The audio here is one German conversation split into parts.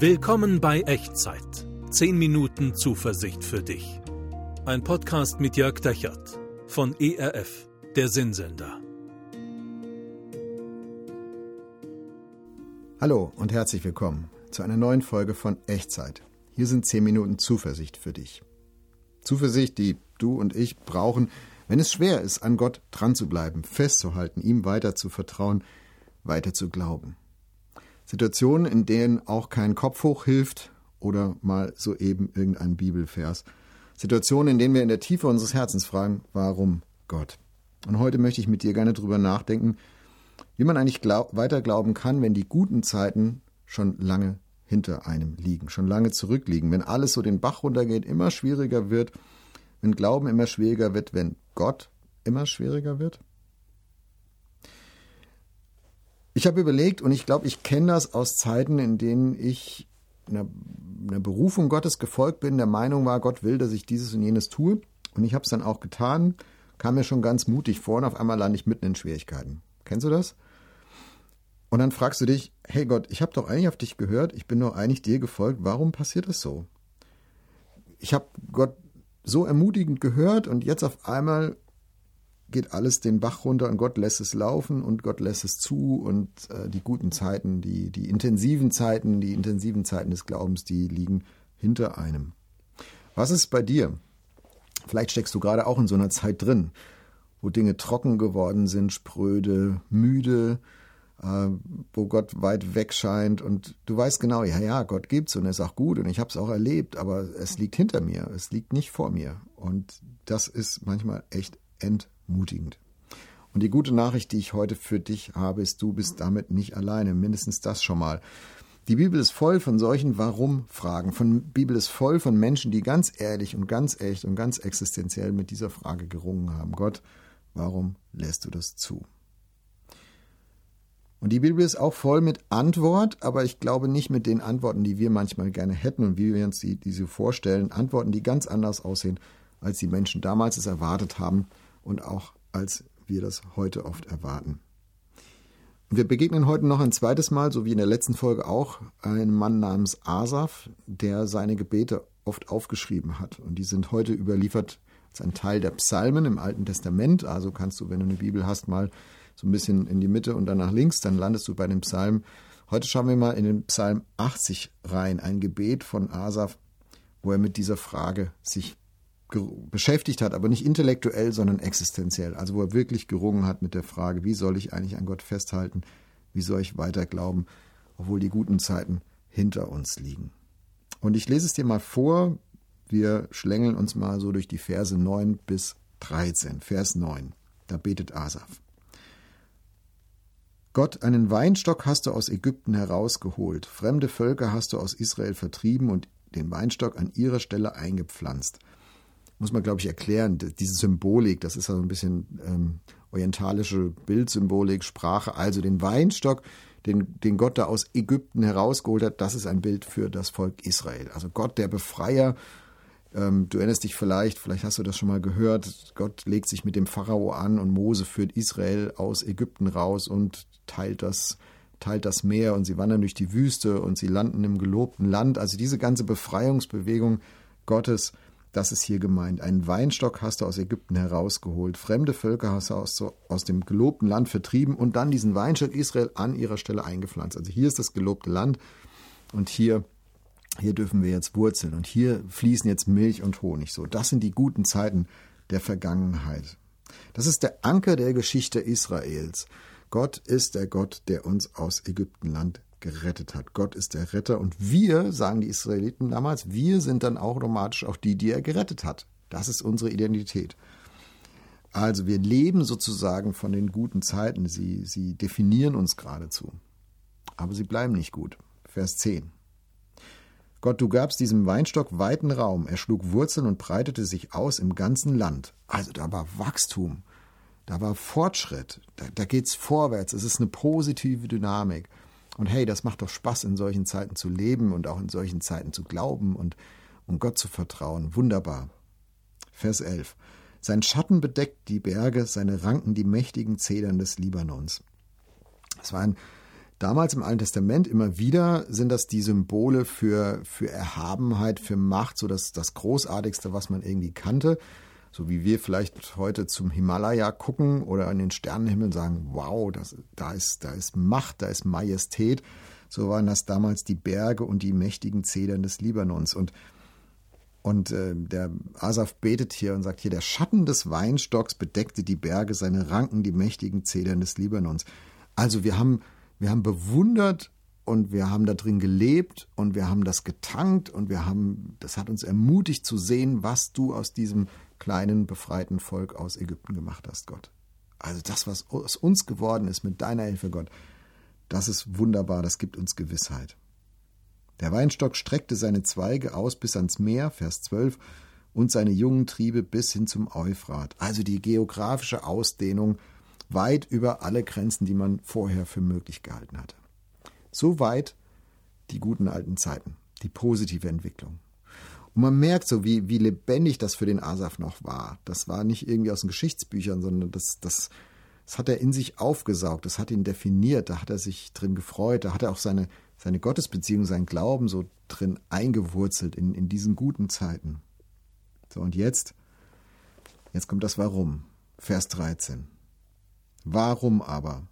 Willkommen bei Echtzeit. 10 Minuten Zuversicht für dich. Ein Podcast mit Jörg Dechert von ERF, der Sinnsender. Hallo und herzlich willkommen zu einer neuen Folge von Echtzeit. Hier sind 10 Minuten Zuversicht für dich. Zuversicht, die du und ich brauchen, wenn es schwer ist, an Gott dran zu bleiben, festzuhalten, ihm weiter zu vertrauen, weiter zu glauben. Situationen, in denen auch kein Kopf hoch hilft oder mal soeben irgendein Bibelvers. Situationen, in denen wir in der Tiefe unseres Herzens fragen, warum Gott? Und heute möchte ich mit dir gerne drüber nachdenken, wie man eigentlich glaub, weiter glauben kann, wenn die guten Zeiten schon lange hinter einem liegen, schon lange zurückliegen, wenn alles so den Bach runtergeht, immer schwieriger wird, wenn Glauben immer schwieriger wird, wenn Gott immer schwieriger wird? Ich habe überlegt und ich glaube, ich kenne das aus Zeiten, in denen ich einer, einer, Berufung Gottes gefolgt bin, der Meinung war, Gott will, dass ich dieses und jenes tue. Und ich habe es dann auch getan, kam mir schon ganz mutig vor und auf einmal lande ich mitten in Schwierigkeiten. Kennst du das? Und dann fragst du dich, hey Gott, ich habe doch eigentlich auf dich gehört, ich bin doch eigentlich dir gefolgt, warum passiert das so? Ich habe Gott so ermutigend gehört und jetzt auf einmal geht alles den Bach runter und Gott lässt es laufen und Gott lässt es zu und äh, die guten Zeiten, die, die intensiven Zeiten, die intensiven Zeiten des Glaubens, die liegen hinter einem. Was ist bei dir? Vielleicht steckst du gerade auch in so einer Zeit drin, wo Dinge trocken geworden sind, spröde, müde, äh, wo Gott weit weg scheint und du weißt genau, ja, ja, Gott gibt's und er ist auch gut und ich habe es auch erlebt, aber es liegt hinter mir, es liegt nicht vor mir und das ist manchmal echt entmutigend. Und die gute Nachricht, die ich heute für dich habe, ist, du bist damit nicht alleine, mindestens das schon mal. Die Bibel ist voll von solchen Warum-Fragen. Von Bibel ist voll von Menschen, die ganz ehrlich und ganz echt und ganz existenziell mit dieser Frage gerungen haben. Gott, warum lässt du das zu? Und die Bibel ist auch voll mit Antwort, aber ich glaube nicht mit den Antworten, die wir manchmal gerne hätten und wie wir uns die, diese vorstellen. Antworten, die ganz anders aussehen, als die Menschen damals es erwartet haben und auch als wir das heute oft erwarten. Und wir begegnen heute noch ein zweites Mal, so wie in der letzten Folge auch, einem Mann namens Asaf, der seine Gebete oft aufgeschrieben hat. Und die sind heute überliefert als ein Teil der Psalmen im Alten Testament. Also kannst du, wenn du eine Bibel hast, mal so ein bisschen in die Mitte und dann nach links, dann landest du bei dem Psalm. Heute schauen wir mal in den Psalm 80 rein, ein Gebet von Asaf, wo er mit dieser Frage sich beschäftigt hat, aber nicht intellektuell, sondern existenziell. Also wo er wirklich gerungen hat mit der Frage, wie soll ich eigentlich an Gott festhalten? Wie soll ich weiter glauben, obwohl die guten Zeiten hinter uns liegen? Und ich lese es dir mal vor. Wir schlängeln uns mal so durch die Verse 9 bis 13. Vers 9. Da betet Asaf. Gott, einen Weinstock hast du aus Ägypten herausgeholt, fremde Völker hast du aus Israel vertrieben und den Weinstock an ihrer Stelle eingepflanzt muss man, glaube ich, erklären. Diese Symbolik, das ist ja so ein bisschen ähm, orientalische Bildsymbolik, Sprache. Also den Weinstock, den, den Gott da aus Ägypten herausgeholt hat, das ist ein Bild für das Volk Israel. Also Gott, der Befreier. Ähm, du erinnerst dich vielleicht, vielleicht hast du das schon mal gehört. Gott legt sich mit dem Pharao an und Mose führt Israel aus Ägypten raus und teilt das teilt das Meer und sie wandern durch die Wüste und sie landen im gelobten Land. Also diese ganze Befreiungsbewegung Gottes das ist hier gemeint. Einen Weinstock hast du aus Ägypten herausgeholt, fremde Völker hast du aus, aus dem gelobten Land vertrieben und dann diesen Weinstock Israel an ihrer Stelle eingepflanzt. Also hier ist das gelobte Land und hier, hier dürfen wir jetzt wurzeln und hier fließen jetzt Milch und Honig. So, das sind die guten Zeiten der Vergangenheit. Das ist der Anker der Geschichte Israels. Gott ist der Gott, der uns aus Ägyptenland gerettet hat. Gott ist der Retter und wir, sagen die Israeliten damals, wir sind dann automatisch auch die, die er gerettet hat. Das ist unsere Identität. Also wir leben sozusagen von den guten Zeiten. Sie, sie definieren uns geradezu. Aber sie bleiben nicht gut. Vers 10. Gott, du gabst diesem Weinstock weiten Raum. Er schlug Wurzeln und breitete sich aus im ganzen Land. Also da war Wachstum. Da war Fortschritt. Da, da geht's vorwärts. Es ist eine positive Dynamik. Und hey, das macht doch Spaß, in solchen Zeiten zu leben und auch in solchen Zeiten zu glauben und um Gott zu vertrauen. Wunderbar. Vers 11. Sein Schatten bedeckt die Berge, seine Ranken die mächtigen Zedern des Libanons. Das war ein damals im Alten Testament immer wieder sind das die Symbole für, für Erhabenheit, für Macht, so das, das Großartigste, was man irgendwie kannte. So wie wir vielleicht heute zum Himalaya gucken oder an den Sternenhimmel sagen, wow, das, da, ist, da ist Macht, da ist Majestät. So waren das damals die Berge und die mächtigen Zedern des Libanons. Und, und äh, der Asaf betet hier und sagt hier, der Schatten des Weinstocks bedeckte die Berge, seine Ranken die mächtigen Zedern des Libanons. Also wir haben, wir haben bewundert und wir haben da drin gelebt und wir haben das getankt und wir haben, das hat uns ermutigt zu sehen, was du aus diesem kleinen befreiten Volk aus Ägypten gemacht hast, Gott. Also das, was aus uns geworden ist mit deiner Hilfe, Gott, das ist wunderbar, das gibt uns Gewissheit. Der Weinstock streckte seine Zweige aus bis ans Meer, Vers 12, und seine jungen Triebe bis hin zum Euphrat. Also die geografische Ausdehnung weit über alle Grenzen, die man vorher für möglich gehalten hatte. So weit die guten alten Zeiten, die positive Entwicklung. Und man merkt so, wie, wie lebendig das für den Asaf noch war. Das war nicht irgendwie aus den Geschichtsbüchern, sondern das, das, das hat er in sich aufgesaugt, das hat ihn definiert, da hat er sich drin gefreut, da hat er auch seine, seine Gottesbeziehung, seinen Glauben so drin eingewurzelt in, in diesen guten Zeiten. So, und jetzt, jetzt kommt das Warum. Vers 13. Warum aber?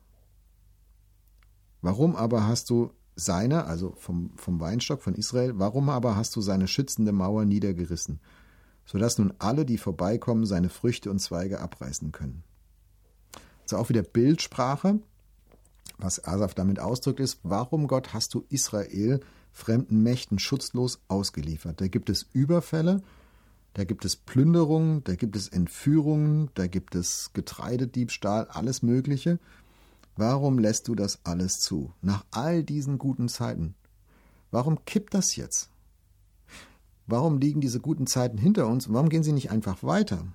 Warum aber hast du seine, also vom, vom Weinstock von Israel, warum aber hast du seine schützende Mauer niedergerissen, sodass nun alle, die vorbeikommen, seine Früchte und Zweige abreißen können? Also auch wieder Bildsprache. Was Asaf damit ausdrückt, ist, warum Gott hast du Israel fremden Mächten schutzlos ausgeliefert? Da gibt es Überfälle, da gibt es Plünderungen, da gibt es Entführungen, da gibt es Getreidediebstahl, alles Mögliche. Warum lässt du das alles zu? Nach all diesen guten Zeiten. Warum kippt das jetzt? Warum liegen diese guten Zeiten hinter uns und warum gehen sie nicht einfach weiter?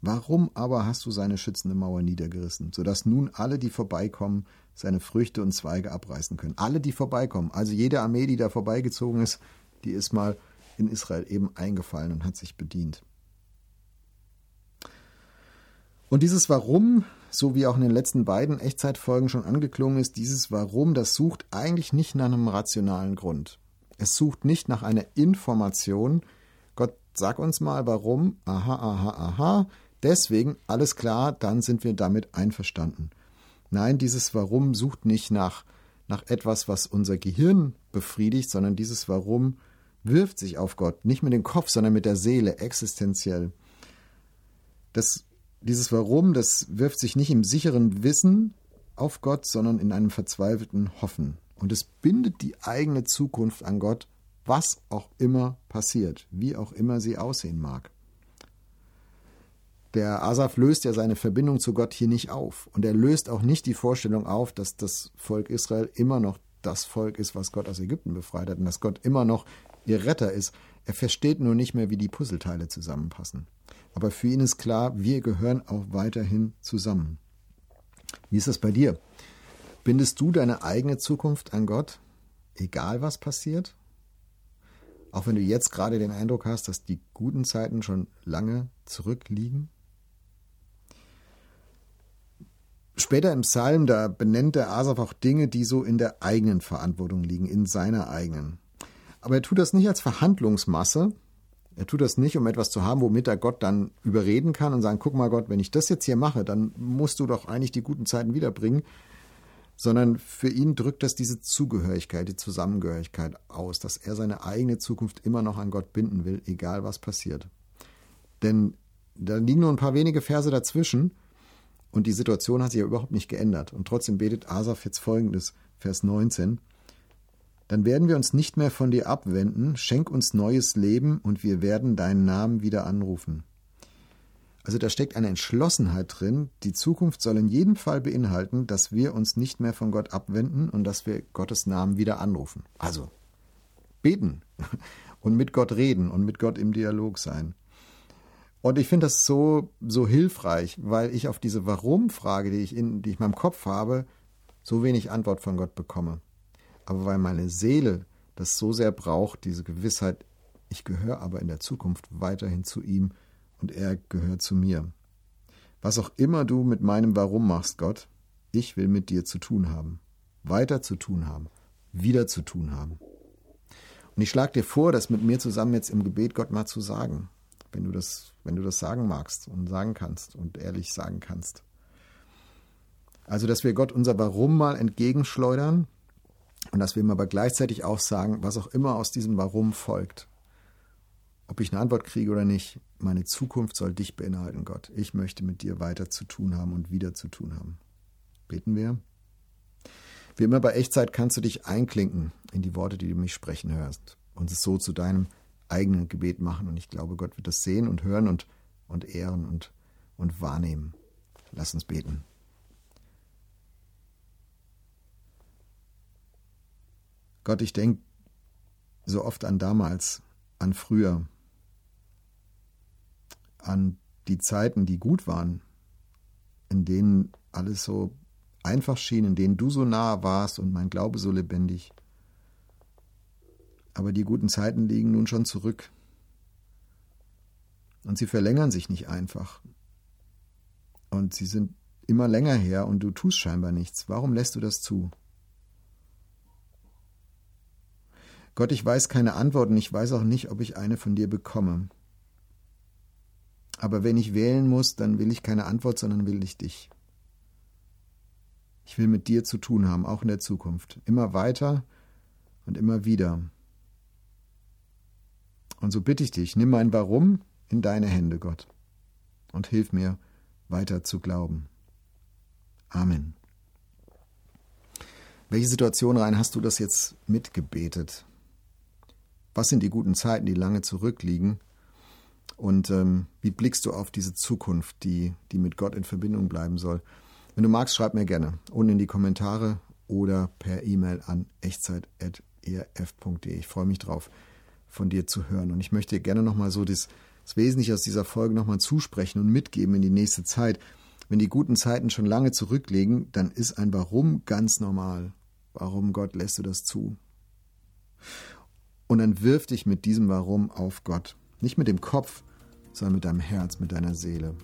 Warum aber hast du seine schützende Mauer niedergerissen, sodass nun alle, die vorbeikommen, seine Früchte und Zweige abreißen können? Alle, die vorbeikommen, also jede Armee, die da vorbeigezogen ist, die ist mal in Israel eben eingefallen und hat sich bedient. Und dieses Warum so wie auch in den letzten beiden Echtzeitfolgen schon angeklungen ist, dieses Warum, das sucht eigentlich nicht nach einem rationalen Grund. Es sucht nicht nach einer Information. Gott, sag uns mal warum. Aha, aha, aha. Deswegen, alles klar, dann sind wir damit einverstanden. Nein, dieses Warum sucht nicht nach, nach etwas, was unser Gehirn befriedigt, sondern dieses Warum wirft sich auf Gott, nicht mit dem Kopf, sondern mit der Seele, existenziell. Das dieses Warum, das wirft sich nicht im sicheren Wissen auf Gott, sondern in einem verzweifelten Hoffen. Und es bindet die eigene Zukunft an Gott, was auch immer passiert, wie auch immer sie aussehen mag. Der Asaf löst ja seine Verbindung zu Gott hier nicht auf. Und er löst auch nicht die Vorstellung auf, dass das Volk Israel immer noch das Volk ist, was Gott aus Ägypten befreit hat und dass Gott immer noch ihr Retter ist. Er versteht nur nicht mehr, wie die Puzzleteile zusammenpassen. Aber für ihn ist klar, wir gehören auch weiterhin zusammen. Wie ist das bei dir? Bindest du deine eigene Zukunft an Gott, egal was passiert? Auch wenn du jetzt gerade den Eindruck hast, dass die guten Zeiten schon lange zurückliegen? Später im Psalm, da benennt der Asaf auch Dinge, die so in der eigenen Verantwortung liegen, in seiner eigenen. Aber er tut das nicht als Verhandlungsmasse, er tut das nicht, um etwas zu haben, womit er Gott dann überreden kann und sagen, guck mal Gott, wenn ich das jetzt hier mache, dann musst du doch eigentlich die guten Zeiten wiederbringen, sondern für ihn drückt das diese Zugehörigkeit, die Zusammengehörigkeit aus, dass er seine eigene Zukunft immer noch an Gott binden will, egal was passiert. Denn da liegen nur ein paar wenige Verse dazwischen und die Situation hat sich ja überhaupt nicht geändert. Und trotzdem betet Asaf jetzt folgendes, Vers 19 dann werden wir uns nicht mehr von dir abwenden, schenk uns neues Leben und wir werden deinen Namen wieder anrufen. Also da steckt eine Entschlossenheit drin, die Zukunft soll in jedem Fall beinhalten, dass wir uns nicht mehr von Gott abwenden und dass wir Gottes Namen wieder anrufen. Also beten und mit Gott reden und mit Gott im Dialog sein. Und ich finde das so, so hilfreich, weil ich auf diese Warum-Frage, die ich in, die ich in meinem Kopf habe, so wenig Antwort von Gott bekomme aber weil meine Seele das so sehr braucht, diese Gewissheit, ich gehöre aber in der Zukunft weiterhin zu ihm und er gehört zu mir. Was auch immer du mit meinem Warum machst, Gott, ich will mit dir zu tun haben. weiter zu tun haben, wieder zu tun haben. Und ich schlage dir vor, das mit mir zusammen jetzt im Gebet Gott mal zu sagen, wenn du das, wenn du das sagen magst und sagen kannst und ehrlich sagen kannst. Also, dass wir Gott unser Warum mal entgegenschleudern und dass wir ihm aber gleichzeitig auch sagen, was auch immer aus diesem Warum folgt. Ob ich eine Antwort kriege oder nicht, meine Zukunft soll dich beinhalten, Gott. Ich möchte mit dir weiter zu tun haben und wieder zu tun haben. Beten wir. Wie immer bei Echtzeit kannst du dich einklinken in die Worte, die du mich sprechen hörst und es so zu deinem eigenen Gebet machen. Und ich glaube, Gott wird das sehen und hören und, und ehren und, und wahrnehmen. Lass uns beten. Gott, ich denke so oft an damals, an früher, an die Zeiten, die gut waren, in denen alles so einfach schien, in denen du so nahe warst und mein Glaube so lebendig. Aber die guten Zeiten liegen nun schon zurück. Und sie verlängern sich nicht einfach. Und sie sind immer länger her und du tust scheinbar nichts. Warum lässt du das zu? Gott, ich weiß keine Antwort und ich weiß auch nicht, ob ich eine von dir bekomme. Aber wenn ich wählen muss, dann will ich keine Antwort, sondern will ich dich. Ich will mit dir zu tun haben, auch in der Zukunft. Immer weiter und immer wieder. Und so bitte ich dich, nimm mein Warum in deine Hände, Gott, und hilf mir weiter zu glauben. Amen. Welche Situation rein hast du das jetzt mitgebetet? Was sind die guten Zeiten, die lange zurückliegen? Und ähm, wie blickst du auf diese Zukunft, die, die mit Gott in Verbindung bleiben soll? Wenn du magst, schreib mir gerne unten in die Kommentare oder per E-Mail an echtzeit.erf.de. Ich freue mich drauf, von dir zu hören. Und ich möchte dir gerne nochmal so das, das Wesentliche aus dieser Folge nochmal zusprechen und mitgeben in die nächste Zeit. Wenn die guten Zeiten schon lange zurückliegen, dann ist ein Warum ganz normal. Warum, Gott, lässt du das zu? Und dann wirf dich mit diesem Warum auf Gott. Nicht mit dem Kopf, sondern mit deinem Herz, mit deiner Seele.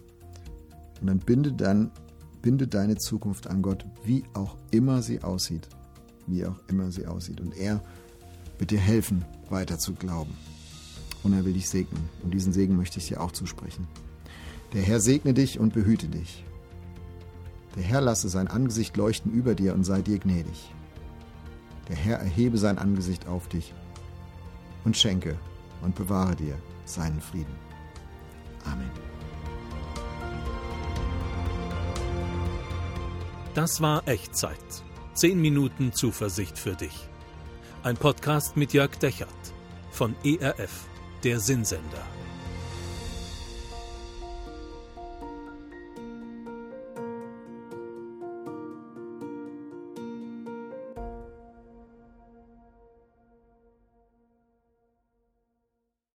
Und dann binde dann binde deine Zukunft an Gott, wie auch immer sie aussieht. Wie auch immer sie aussieht. Und er wird dir helfen, weiter zu glauben. Und er will dich segnen. Und diesen Segen möchte ich dir auch zusprechen. Der Herr segne dich und behüte dich. Der Herr lasse sein Angesicht leuchten über dir und sei dir gnädig. Der Herr erhebe sein Angesicht auf dich und schenke und bewahre dir seinen Frieden. Amen. Das war Echtzeit. Zehn Minuten Zuversicht für dich. Ein Podcast mit Jörg Dechert von ERF, der Sinnsender.